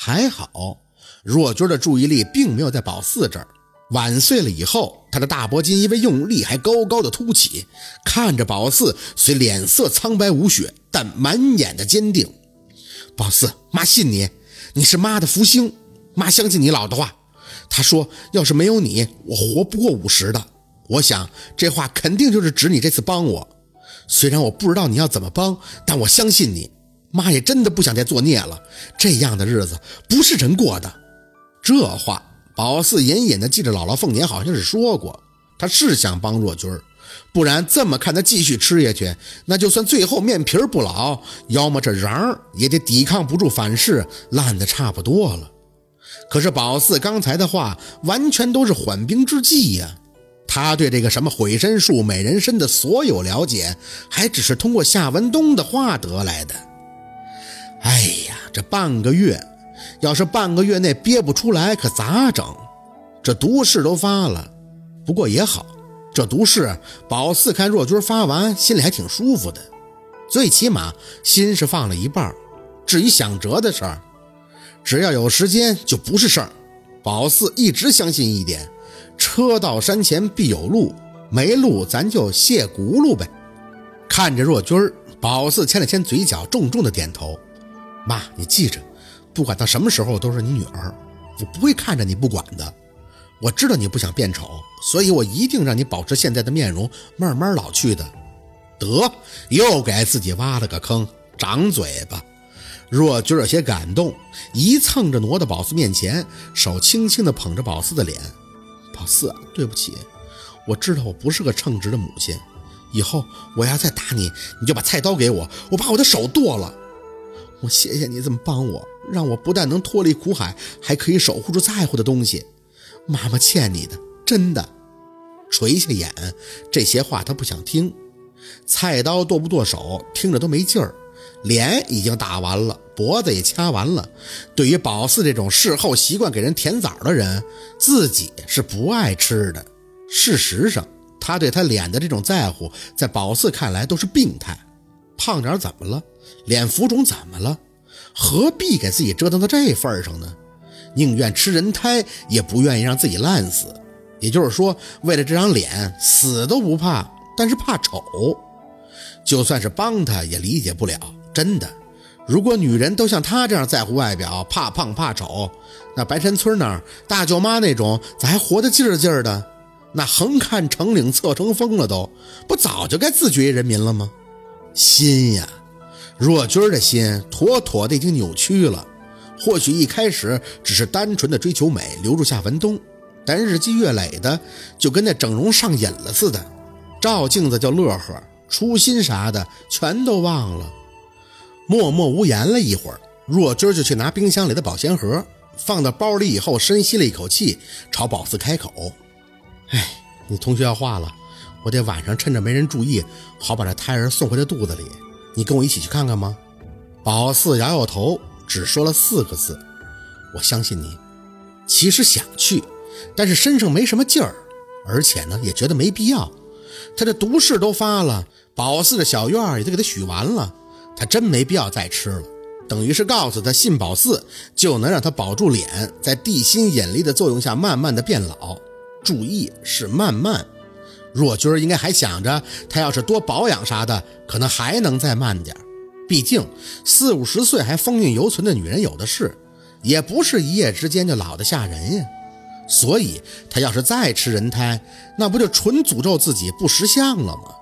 还好，若君的注意力并没有在宝四这儿。碗碎了以后，他的大脖筋因为用力还高高的凸起，看着宝四，虽脸色苍白无血，但满眼的坚定。宝四，妈信你，你是妈的福星，妈相信你老的话。他说，要是没有你，我活不过五十的。我想这话肯定就是指你这次帮我。虽然我不知道你要怎么帮，但我相信你。妈也真的不想再作孽了，这样的日子不是人过的。这话。宝四隐隐的记着，姥姥凤年好像是说过，他是想帮若君儿，不然这么看他继续吃下去，那就算最后面皮儿不老，要么这瓤儿也得抵抗不住反噬，烂的差不多了。可是宝四刚才的话完全都是缓兵之计呀，他对这个什么毁身术、美人参的所有了解，还只是通过夏文东的话得来的。哎呀，这半个月。要是半个月内憋不出来，可咋整？这毒誓都发了，不过也好，这毒誓宝四看若君发完，心里还挺舒服的，最起码心是放了一半。至于想辙的事儿，只要有时间就不是事儿。宝四一直相信一点：车到山前必有路，没路咱就卸轱辘呗。看着若君宝四牵了牵嘴角，重重的点头：“妈，你记着。”不管到什么时候都是你女儿，我不会看着你不管的。我知道你不想变丑，所以我一定让你保持现在的面容，慢慢老去的。得，又给自己挖了个坑，长嘴巴。若君有些感动，一蹭着挪到宝四面前，手轻轻地捧着宝四的脸。宝四，对不起，我知道我不是个称职的母亲。以后我要再打你，你就把菜刀给我，我把我的手剁了。我谢谢你这么帮我。让我不但能脱离苦海，还可以守护住在乎的东西。妈妈欠你的，真的。垂下眼，这些话他不想听。菜刀剁不剁手，听着都没劲儿。脸已经打完了，脖子也掐完了。对于宝四这种事后习惯给人舔枣的人，自己是不爱吃的。事实上，他对他脸的这种在乎，在宝四看来都是病态。胖点怎么了？脸浮肿怎么了？何必给自己折腾到这份上呢？宁愿吃人胎，也不愿意让自己烂死。也就是说，为了这张脸，死都不怕，但是怕丑。就算是帮他，也理解不了。真的，如果女人都像他这样在乎外表，怕胖怕丑，那白山村那儿大舅妈那种咋还活得劲儿劲儿的？那横看成岭侧成峰了，都不早就该自绝于人民了吗？心呀！若君的心妥妥的已经扭曲了，或许一开始只是单纯的追求美，留住夏文东，但日积月累的，就跟那整容上瘾了似的，照镜子就乐呵，初心啥的全都忘了。默默无言了一会儿，若君就去拿冰箱里的保鲜盒，放到包里以后，深吸了一口气，朝宝四开口：“哎，你同学要化了，我得晚上趁着没人注意，好把这胎儿送回他肚子里。”你跟我一起去看看吗？宝四摇摇头，只说了四个字：“我相信你。”其实想去，但是身上没什么劲儿，而且呢，也觉得没必要。他这毒誓都发了，宝四的小院也都给他许完了，他真没必要再吃了。等于是告诉他，信宝四就能让他保住脸，在地心引力的作用下慢慢的变老。注意是慢慢。若君应该还想着，他要是多保养啥的，可能还能再慢点毕竟四五十岁还风韵犹存的女人有的是，也不是一夜之间就老得吓人呀。所以他要是再吃人胎，那不就纯诅咒自己不识相了吗？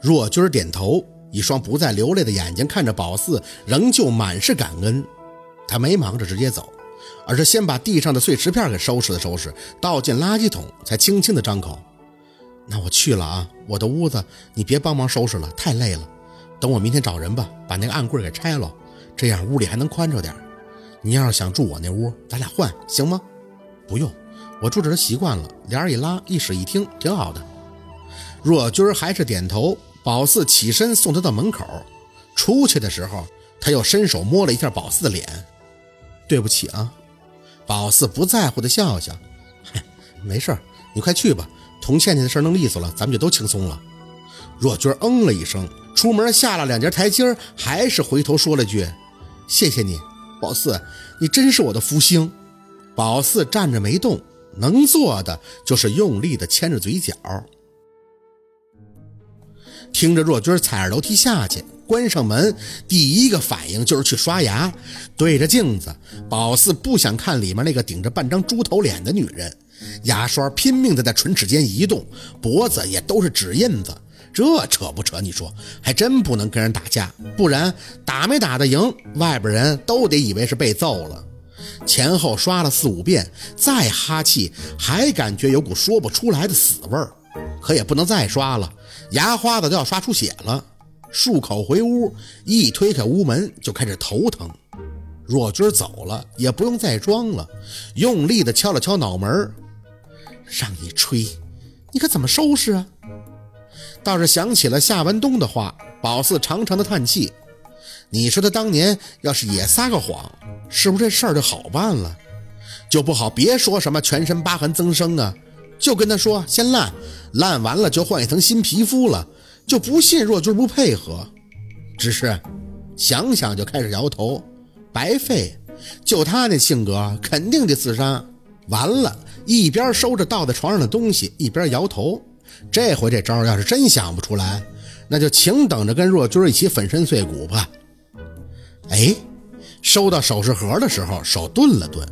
若君点头，一双不再流泪的眼睛看着宝四，仍旧满是感恩。他没忙着直接走，而是先把地上的碎石片给收拾了收拾，倒进垃圾桶，才轻轻的张口。那我去了啊！我的屋子你别帮忙收拾了，太累了。等我明天找人吧，把那个暗柜给拆了，这样屋里还能宽敞点。你要是想住我那屋，咱俩换行吗？不用，我住这都习惯了，帘一拉，一室一厅，挺好的。若君还是点头。宝四起身送他到门口，出去的时候，他又伸手摸了一下宝四的脸。对不起啊，宝四不在乎的笑笑，嗨，没事你快去吧。童倩倩的事弄利索了，咱们就都轻松了。若君嗯了一声，出门下了两节台阶，还是回头说了句：“谢谢你。”宝四，你真是我的福星。宝四站着没动，能做的就是用力的牵着嘴角。听着若君踩着楼梯下去，关上门，第一个反应就是去刷牙。对着镜子，宝四不想看里面那个顶着半张猪头脸的女人，牙刷拼命的在唇齿间移动，脖子也都是指印子。这扯不扯？你说，还真不能跟人打架，不然打没打得赢，外边人都得以为是被揍了。前后刷了四五遍，再哈气，还感觉有股说不出来的死味儿。可也不能再刷了，牙花子都要刷出血了。漱口回屋，一推开屋门就开始头疼。若君走了，也不用再装了，用力的敲了敲脑门让你吹，你可怎么收拾啊？倒是想起了夏文东的话，宝四长长的叹气。你说他当年要是也撒个谎，是不是这事儿就好办了？就不好别说什么全身疤痕增生啊，就跟他说先烂，烂完了就换一层新皮肤了。就不信若君不配合，只是想想就开始摇头，白费。就他那性格，肯定得自杀。完了，一边收着倒在床上的东西，一边摇头。这回这招要是真想不出来，那就请等着跟若君一起粉身碎骨吧。哎，收到首饰盒的时候，手顿了顿，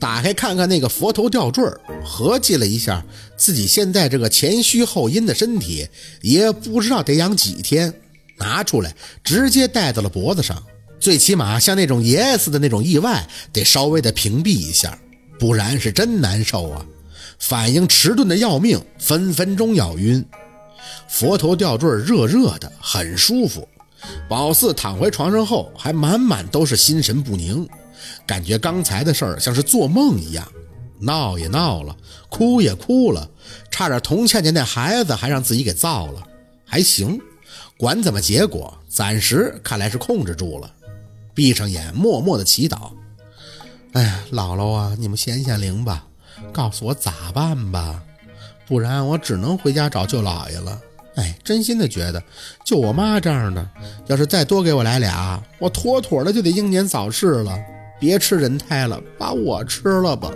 打开看看那个佛头吊坠，合计了一下自己现在这个前虚后阴的身体，也不知道得养几天，拿出来直接戴到了脖子上。最起码像那种爷爷似的那种意外，得稍微的屏蔽一下，不然是真难受啊。反应迟钝的要命，分分钟要晕。佛头吊坠热热的，很舒服。宝四躺回床上后，还满满都是心神不宁，感觉刚才的事儿像是做梦一样。闹也闹了，哭也哭了，差点童倩倩那孩子还让自己给造了。还行，管怎么结果，暂时看来是控制住了。闭上眼，默默的祈祷。哎呀，姥姥啊，你们显显灵吧。告诉我咋办吧，不然我只能回家找舅姥爷了。哎，真心的觉得，就我妈这样的，要是再多给我来俩，我妥妥的就得英年早逝了。别吃人胎了，把我吃了吧。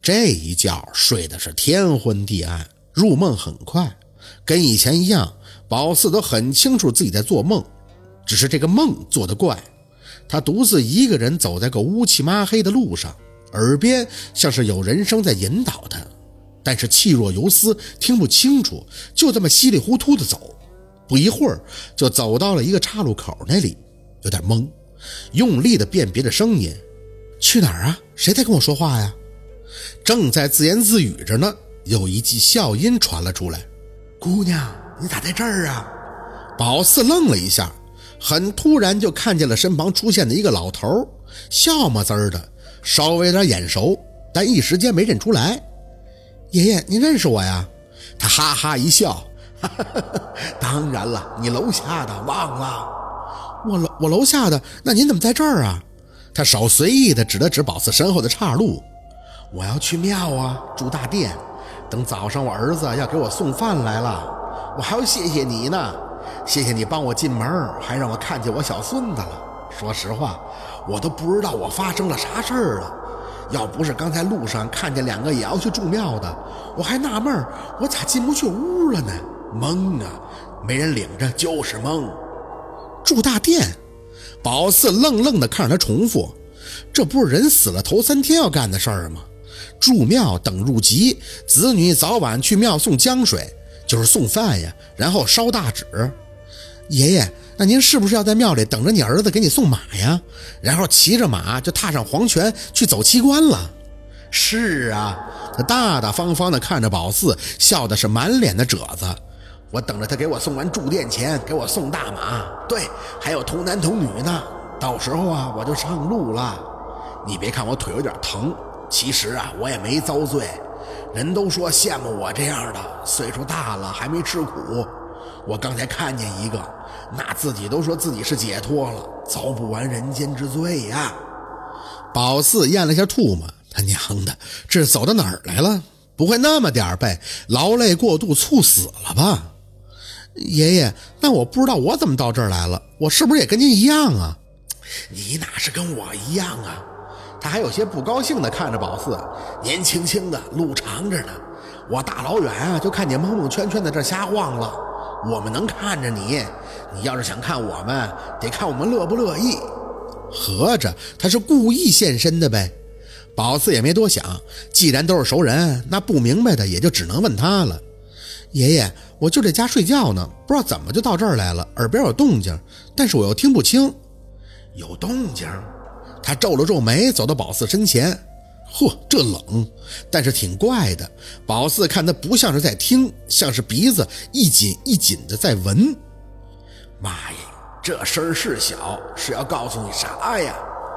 这一觉睡的是天昏地暗，入梦很快，跟以前一样。宝四都很清楚自己在做梦，只是这个梦做得怪。他独自一个人走在个乌漆麻黑的路上，耳边像是有人声在引导他，但是气若游丝，听不清楚，就这么稀里糊涂的走。不一会儿，就走到了一个岔路口那里，有点懵，用力的辨别着声音：“去哪儿啊？谁在跟我说话呀？”正在自言自语着呢，有一记笑音传了出来：“姑娘，你咋在这儿啊？”宝四愣了一下。很突然就看见了身旁出现的一个老头，笑么滋儿的，稍微有点眼熟，但一时间没认出来。爷爷，您认识我呀？他哈哈一笑，哈 哈当然了，你楼下的忘了？我楼我楼下的，那您怎么在这儿啊？他手随意的指了指宝四身后的岔路，我要去庙啊，住大殿，等早上我儿子要给我送饭来了，我还要谢谢你呢。谢谢你帮我进门，还让我看见我小孙子了。说实话，我都不知道我发生了啥事儿了。要不是刚才路上看见两个也要去住庙的，我还纳闷我咋进不去屋了呢？懵啊，没人领着就是懵。住大殿，宝四愣愣地看着他重复：“这不是人死了头三天要干的事儿吗？住庙等入籍，子女早晚去庙送江水，就是送饭呀，然后烧大纸。”爷爷，那您是不是要在庙里等着你儿子给你送马呀？然后骑着马就踏上黄泉去走七关了？是啊，他大大方方地看着宝四，笑的是满脸的褶子。我等着他给我送完住店钱，给我送大马。对，还有童男童女呢。到时候啊，我就上路了。你别看我腿有点疼，其实啊，我也没遭罪。人都说羡慕我这样的，岁数大了还没吃苦。我刚才看见一个，那自己都说自己是解脱了，遭不完人间之罪呀！宝四咽了下唾沫，他娘的，这是走到哪儿来了？不会那么点背，劳累过度猝死了吧？爷爷，那我不知道我怎么到这儿来了，我是不是也跟您一样啊？你哪是跟我一样啊？他还有些不高兴地看着宝四，年轻轻的，路长着呢。我大老远啊就看你蒙蒙圈圈在这瞎晃了。我们能看着你，你要是想看我们，得看我们乐不乐意。合着他是故意现身的呗？宝四也没多想，既然都是熟人，那不明白的也就只能问他了。爷爷，我就在家睡觉呢，不知道怎么就到这儿来了，耳边有动静，但是我又听不清。有动静？他皱了皱眉，走到宝四身前。嚯，这冷，但是挺怪的。宝四看他不像是在听，像是鼻子一紧一紧的在闻。妈呀，这声儿是小，是要告诉你啥呀？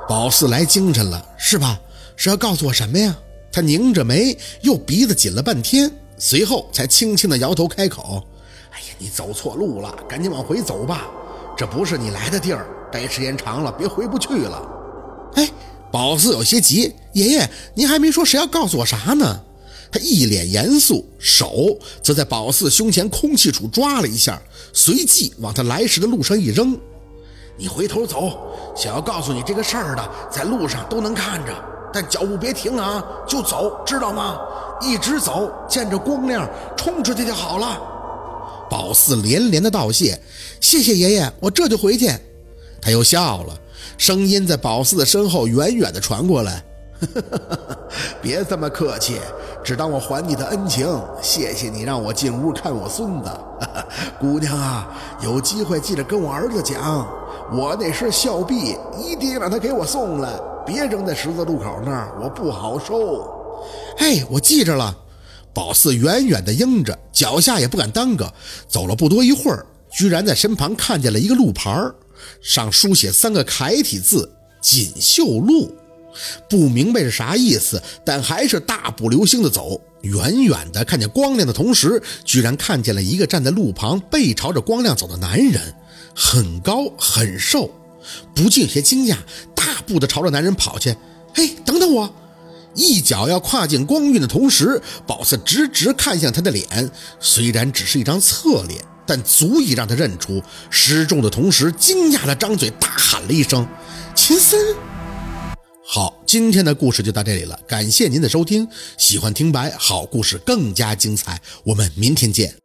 宝四来精神了，是吧？是要告诉我什么呀？他拧着眉，又鼻子紧了半天，随后才轻轻的摇头开口：“哎呀，你走错路了，赶紧往回走吧，这不是你来的地儿。待时间长了，别回不去了。”哎。宝四有些急，爷爷，您还没说是要告诉我啥呢？他一脸严肃，手则在宝四胸前空气处抓了一下，随即往他来时的路上一扔。你回头走，想要告诉你这个事儿的，在路上都能看着，但脚步别停啊，就走，知道吗？一直走，见着光亮冲出去就好了。宝四连连的道谢，谢谢爷爷，我这就回去。他又笑了。声音在宝四的身后远远地传过来，别这么客气，只当我还你的恩情。谢谢你让我进屋看我孙子，姑娘啊，有机会记得跟我儿子讲，我那身孝婢一定让他给我送来，别扔在十字路口那儿，我不好受。哎，我记着了。宝四远远地应着，脚下也不敢耽搁，走了不多一会儿，居然在身旁看见了一个路牌儿。上书写三个楷体字“锦绣路”，不明白是啥意思，但还是大步流星的走。远远的看见光亮的同时，居然看见了一个站在路旁背朝着光亮走的男人，很高很瘦，不禁有些惊讶，大步的朝着男人跑去。嘿，等等我！一脚要跨进光晕的同时，宝四直直看向他的脸，虽然只是一张侧脸。但足以让他认出失重的同时，惊讶的张嘴大喊了一声：“秦森！”好，今天的故事就到这里了，感谢您的收听。喜欢听白好故事更加精彩，我们明天见。